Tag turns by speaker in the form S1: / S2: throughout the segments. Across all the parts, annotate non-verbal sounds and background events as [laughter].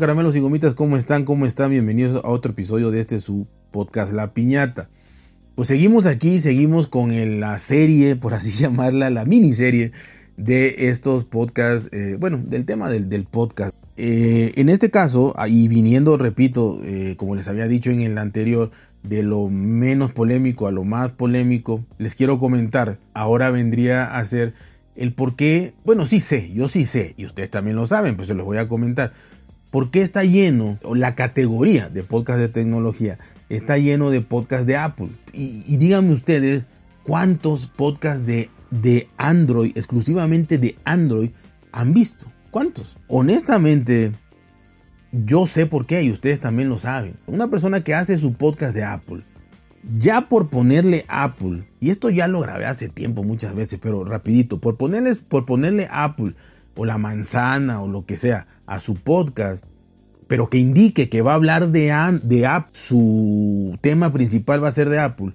S1: Caramelos y gomitas, ¿cómo están? ¿Cómo están? Bienvenidos a otro episodio de este su podcast La Piñata. Pues seguimos aquí, seguimos con la serie, por así [laughs] llamarla, la miniserie de estos podcasts, eh, bueno, del tema del, podcast. Eh, en este caso, y viniendo, repito, eh, como les había dicho en el anterior, de lo menos polémico a lo más polémico, les quiero comentar, ahora vendría a ser el por qué, bueno, sí sé, yo sí sé, y ustedes también lo saben, pues se los voy a comentar ¿Por qué está lleno, la categoría de podcast de tecnología está lleno de podcast de Apple? Y, díganme ustedes cuántos podcasts de, de Android, exclusivamente de Android, han visto. ¿Cuántos? Honestamente, yo sé por qué y ustedes también lo saben. Una persona que hace su podcast de Apple, ya por ponerle Apple, y esto ya lo grabé hace tiempo muchas veces, pero rapidito, por, ponerles, por ponerle Apple o la manzana o lo que sea a su podcast, pero que indique que va a hablar de, de Apple, su tema principal va a ser de Apple,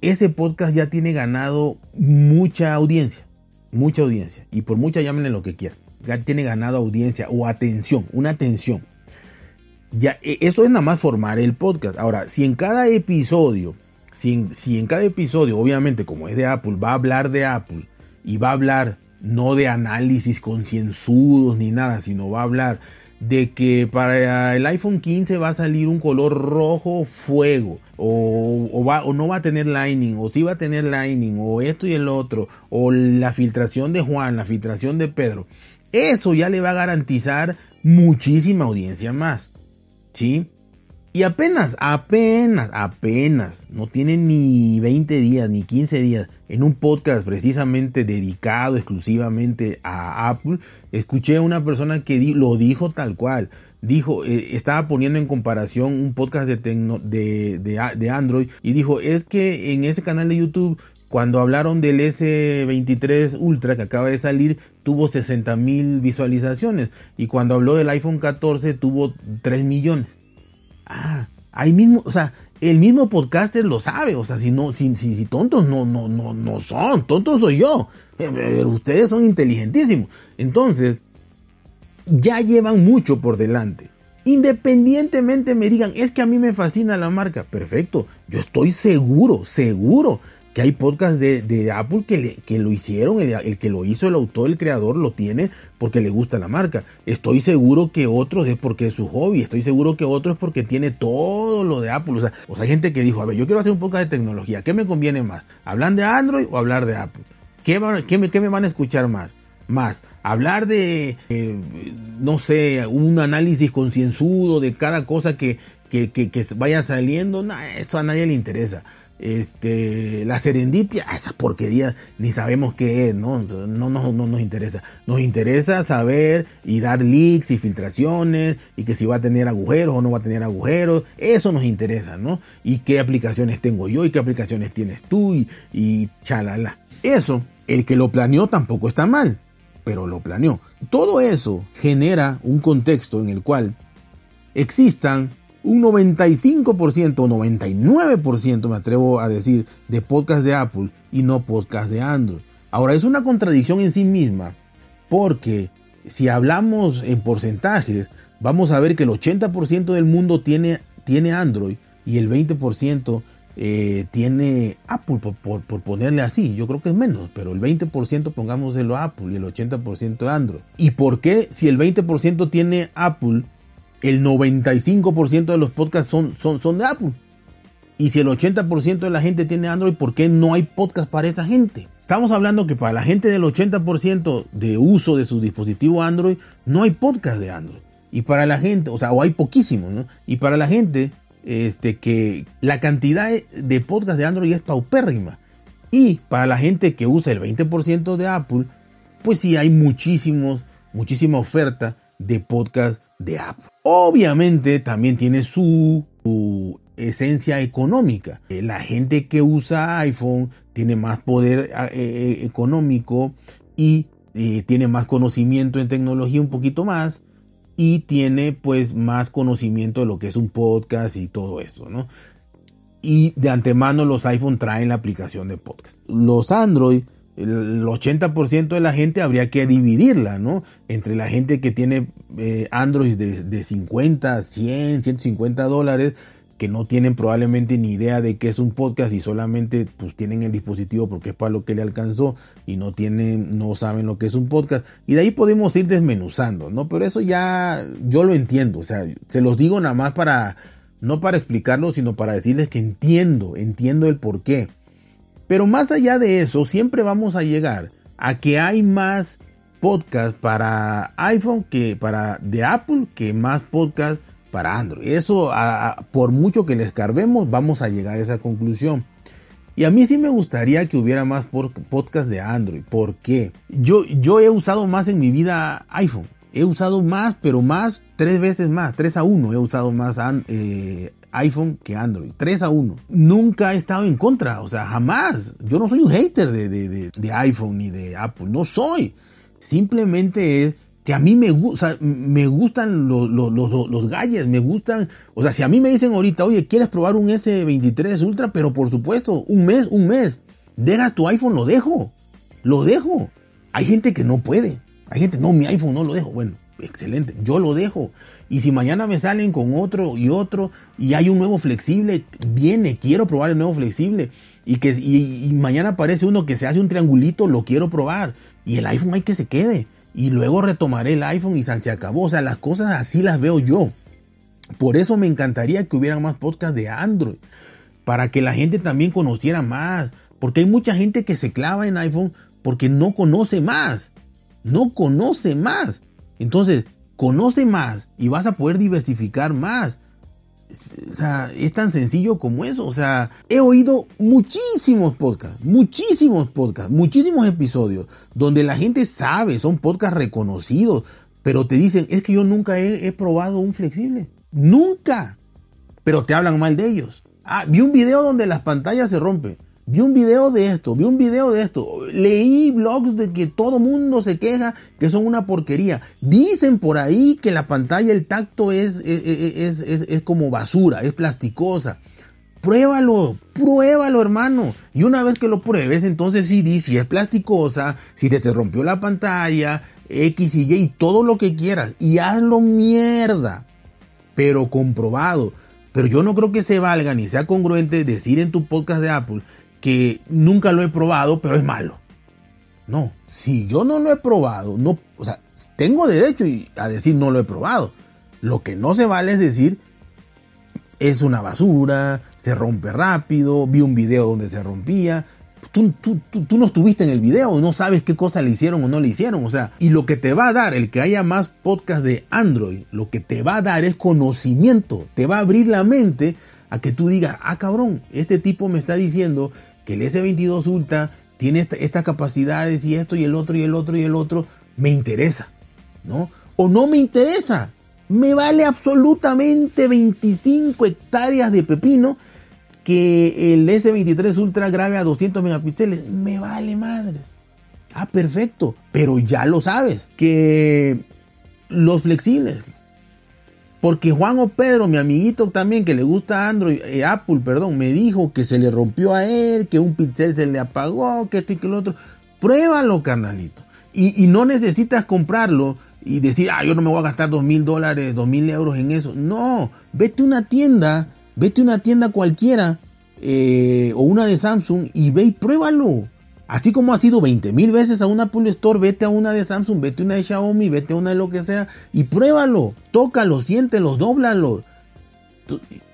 S1: ese podcast ya tiene ganado mucha audiencia, mucha audiencia, y por mucha llámenle lo que quieran, ya tiene ganado audiencia o atención, una atención. Ya, e, eso es nada más formar el podcast. Ahora, si en cada episodio, si si en cada episodio, obviamente como es de Apple, va a hablar de Apple y va a hablar no de análisis concienzudos ni nada, sino va a hablar de que para el iPhone 15 va a salir un color rojo fuego, o, va, o no va a tener Lightning, o sí va a tener Lightning, o esto y el otro, o la filtración de Juan, la filtración de Pedro. Eso ya le va a garantizar muchísima audiencia más. ¿Sí? Y apenas, apenas, apenas, no tiene ni 20 días, ni 15 días, en un podcast precisamente dedicado exclusivamente a Apple, escuché a una persona que lo dijo tal cual. Dijo, eh, estaba poniendo en comparación un podcast de, de, de, Android y dijo, es que en ese canal de YouTube cuando hablaron del S23 Ultra que acaba de salir, tuvo 60 mil visualizaciones. Y cuando habló del iPhone 14, tuvo 3 millones. Ah, ahí mismo, o sea, el mismo podcaster lo sabe, o sea, si no, si, si, tontos no, no, no, no son, tontos soy yo, pero ustedes son inteligentísimos. Entonces, ya llevan mucho por delante. Independientemente me digan, es que a mí me fascina la marca, perfecto, yo estoy seguro, seguro que hay podcast de, Apple que, que lo hicieron, el, que lo hizo el autor, el creador, lo tiene porque le gusta la marca. Estoy seguro que otros es porque es su hobby, estoy seguro que otros es porque tiene todo lo de Apple. O sea, o sea, hay gente que dijo, a ver, yo quiero hacer un podcast de tecnología, ¿qué me conviene más? ¿Hablar de Android o hablar de Apple? ¿Qué, qué, me, qué me van a escuchar más? Más, hablar de, eh, no sé, un análisis concienzudo de cada cosa que, que, que, vaya saliendo, no, eso a nadie le interesa este, la serendipia, esa porquería ni sabemos qué es, ¿no? No, no, no nos interesa. Nos interesa saber y dar leaks y filtraciones y que si va a tener agujeros o no va a tener agujeros, eso nos interesa, ¿no? Y qué aplicaciones tengo yo y qué aplicaciones tienes tú y, y chalala. Eso, el que lo planeó tampoco está mal, pero lo planeó. Todo eso genera un contexto en el cual existan un 95% o 99% me atrevo a decir de podcast de Apple y no podcast de Android. Ahora es una contradicción en sí misma porque si hablamos en porcentajes vamos a ver que el 80% del mundo tiene, tiene Android y el 20% eh, tiene Apple por, ponerle así. Yo creo que es menos, pero el 20% pongámoselo a Apple y el 80% Android. ¿Y por qué si el 20% tiene Apple el 95% de los podcasts son, son, son de Apple. Y si el 80% de la gente tiene Android, ¿por qué no hay podcast para esa gente? Estamos hablando que para la gente del 80% de uso de su dispositivo Android, no hay podcast de Android. Y para la gente, o sea, o hay poquísimos, ¿no? Y para la gente, este, que la cantidad de podcast de Android es paupérrima. Y para la gente que usa el 20% de Apple, pues sí hay muchísimos, muchísima oferta de podcast de Apple. Obviamente también tiene su, esencia económica. Eh, la gente que usa iPhone tiene más poder eh, eh, económico y tiene más conocimiento en tecnología un poquito más y tiene pues más conocimiento de lo que es un podcast y todo esto, ¿no? Y de antemano los iPhone traen la aplicación de podcast. Los Android el 80% de la gente habría que dividirla, ¿no? Entre la gente que tiene eh, Android de, de 50, 100, 150 dólares, que no tienen probablemente ni idea de qué es un podcast y solamente pues tienen el dispositivo porque es para lo que le alcanzó y no tienen, no saben lo que es un podcast. Y de ahí podemos ir desmenuzando, ¿no? Pero eso ya yo lo entiendo, o sea, se los digo nada más para, no para explicarlo, sino para decirles que entiendo, entiendo el por qué. Pero más allá de eso, siempre vamos a llegar a que hay más podcast para iPhone que para de Apple que más podcast para Android. Eso, por mucho que le escarbemos, vamos a llegar a esa conclusión. Y a mí sí me gustaría que hubiera más podcast de Android. ¿Por qué? Yo, yo he usado más en mi vida iPhone. He usado más, pero más, tres veces más, tres a uno. He usado más eh, iPhone que Android. 3 a 1. Nunca he estado en contra, o sea, jamás. Yo no soy un hater de, de, iPhone ni de Apple, no soy. Simplemente es que a mí me, gusta, me gustan los, los, los, los galles, me gustan, o sea, si a mí me dicen ahorita, oye, ¿quieres probar un S23 Ultra? Pero por supuesto, un mes, un mes, dejas tu iPhone, lo dejo, lo dejo. Hay gente que no puede, hay gente, no, mi iPhone no lo dejo, bueno, excelente, yo lo dejo. Y si mañana me salen con otro y otro y hay un nuevo flexible, viene, quiero probar el nuevo flexible. Y que y, mañana aparece uno que se hace un triangulito, lo quiero probar. Y el iPhone hay que se quede. Y luego retomaré el iPhone y se acabó. O sea, las cosas así las veo yo. Por eso me encantaría que hubiera más podcasts de Android. Para que la gente también conociera más. Porque hay mucha gente que se clava en iPhone porque no conoce más. No conoce más. Entonces, conoce más y vas a poder diversificar más. O sea, es tan sencillo como eso. O sea, he oído muchísimos podcasts, muchísimos podcasts, muchísimos episodios donde la gente sabe, son podcasts reconocidos, pero te dicen, es que yo nunca he, probado un flexible. Nunca. Pero te hablan mal de ellos. Ah, vi un video donde las pantallas se rompen. Vi un video de esto, vi un video de esto, leí blogs de que todo mundo se queja que son una porquería. Dicen por ahí que la pantalla, el tacto es, es, es, como basura, es plasticosa. Pruébalo, pruébalo hermano. Y una vez que lo pruebes, entonces sí di si es plasticosa, si te, te rompió la pantalla, X y Y, todo lo que quieras. Y hazlo mierda. Pero comprobado. Pero yo no creo que se valga ni sea congruente decir en tu podcast de Apple que nunca lo he probado, pero es malo. No, si yo no lo he probado, no, o sea, tengo derecho a decir no lo he probado. Lo que no se vale es decir es una basura, se rompe rápido, vi un video donde se rompía. Tú, tú, tú, no estuviste en el video, no sabes qué cosa le hicieron o no le hicieron. O sea, y lo que te va a dar, el que haya más podcast de Android, lo que te va a dar es conocimiento, te va a abrir la mente a que tú digas, ah cabrón, este tipo me está diciendo que el S22 Ultra tiene estas capacidades y esto y el otro y el otro y el otro, me interesa, ¿no? O no me interesa, me vale absolutamente 25 hectáreas de pepino que el S23 Ultra grabe a 200 megapíxeles, me vale madre. Ah, perfecto, pero ya lo sabes, que los flexibles, porque Juan o Pedro, mi amiguito también que le gusta Android, eh, Apple, perdón, me dijo que se le rompió a él, que un pixel se le apagó, que esto y que lo otro. Pruébalo, carnalito. Y, no necesitas comprarlo y decir, ah, yo no me voy a gastar dos mil dólares, dos mil euros en eso. No, vete a una tienda, vete a una tienda cualquiera eh, o una de Samsung y ve y pruébalo. Así como has ido 20 mil veces a una Apple Store, vete a una de Samsung, vete a una de Xiaomi, vete a una de lo que sea y pruébalo, tócalo, siéntelo, dóblalo.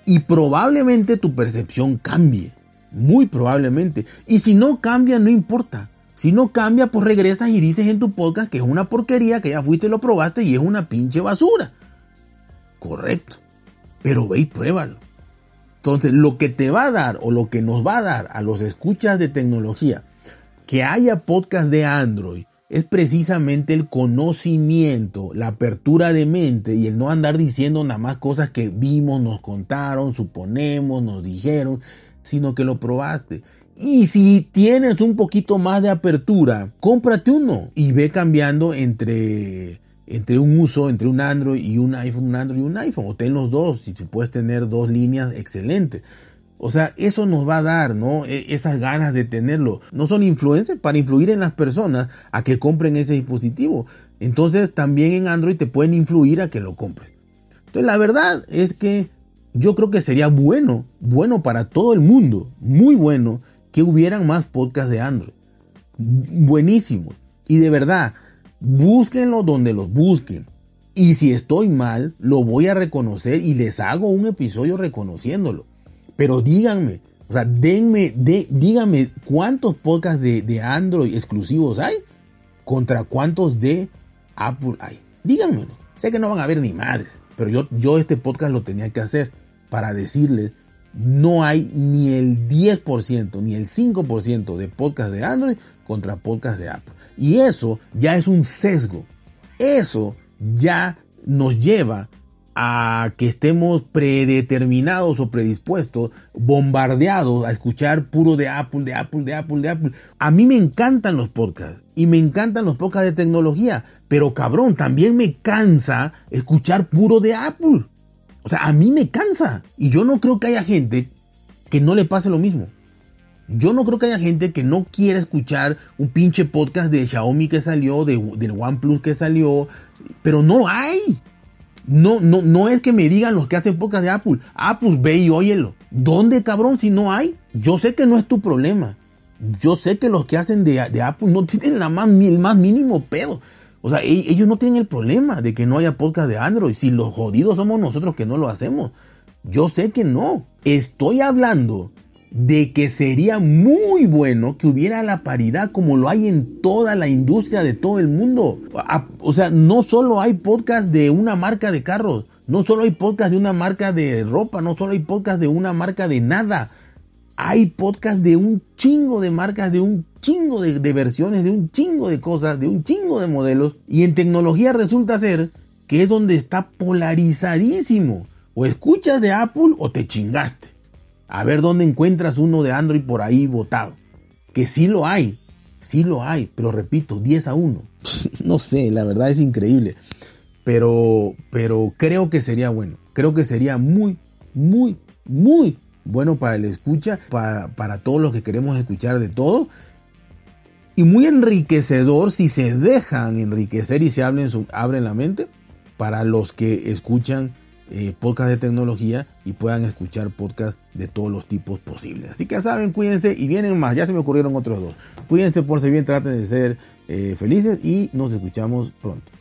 S1: Y probablemente tu percepción cambie. Muy probablemente. Y si no cambia, no importa. Si no cambia, pues regresas y dices en tu podcast que es una porquería, que ya fuiste y lo probaste y es una pinche basura. Correcto. Pero ve y pruébalo. Entonces, lo que te va a dar o lo que nos va a dar a los escuchas de tecnología que haya podcast de Android es precisamente el conocimiento, la apertura de mente y el no andar diciendo nada más cosas que vimos, nos contaron, suponemos, nos dijeron, sino que lo probaste. Y si tienes un poquito más de apertura, cómprate uno y ve cambiando entre, entre un uso, entre un Android y un iPhone, un Android y un iPhone. O ten los dos, si puedes tener dos líneas, excelente. O sea, eso nos va a dar, ¿no? E, esas ganas de tenerlo. No son influencers para influir en las personas a que compren ese dispositivo. Entonces también en Android te pueden influir a que lo compres. Entonces la verdad es que yo creo que sería bueno, bueno para todo el mundo, muy bueno, que hubieran más podcasts de Android. Buenísimo. Y de verdad, búsquenlo donde los busquen. Y si estoy mal, lo voy a reconocer y les hago un episodio reconociéndolo. Pero díganme, o sea, denme, de, díganme cuántos podcasts de, Android exclusivos hay contra cuántos de Apple hay. Díganmelo. Sé que no van a ver ni madres, pero yo, yo este podcast lo tenía que hacer para decirles, no hay ni el 10% ni el 5% de podcast de Android contra podcast de Apple. Y eso ya es un sesgo. Eso ya nos lleva a que estemos predeterminados o predispuestos, bombardeados a escuchar puro de Apple, de Apple, de Apple, de Apple. A mí me encantan los podcasts y me encantan los podcasts de tecnología, pero cabrón, también me cansa escuchar puro de Apple. O sea, a mí me cansa. Y yo no creo que haya gente que no le pase lo mismo. Yo no creo que haya gente que no quiera escuchar un pinche podcast de Xiaomi que salió, de, del OnePlus que salió, pero no hay. No, no, no es que me digan los que hacen podcast de Apple. Apple, ve y óyelo. ¿Dónde, cabrón, si no hay? Yo sé que no es tu problema. Yo sé que los que hacen de, Apple no tienen la más, el más mínimo pedo. O sea, e-, ellos no tienen el problema de que no haya podcast de Android. Si los jodidos somos nosotros que no lo hacemos. Yo sé que no. Estoy hablando de que sería muy bueno que hubiera la paridad como lo hay en toda la industria de todo el mundo. O sea, no solo hay podcast de una marca de carros, no solo hay podcast de una marca de ropa, no solo hay podcast de una marca de nada. Hay podcast de un chingo de marcas, de un chingo de, versiones, de un chingo de cosas, de un chingo de modelos. Y en tecnología resulta ser que es donde está polarizadísimo. O escuchas de Apple o te chingaste. A ver dónde encuentras uno de Android por ahí votado. Que sí lo hay, sí lo hay, pero repito, 10 a 1. [laughs] no sé, la verdad es increíble. Pero, pero creo que sería bueno. Creo que sería muy, muy, muy bueno para el escucha, para, para todos los que queremos escuchar de todo y muy enriquecedor si se dejan enriquecer y se abren, su, abren la mente para los que escuchan eh, podcast de tecnología y puedan escuchar podcast de todos los tipos posibles. Así que saben, cuídense y vienen más. Ya se me ocurrieron otros dos. Cuídense por si bien, traten de ser eh, felices y nos escuchamos pronto.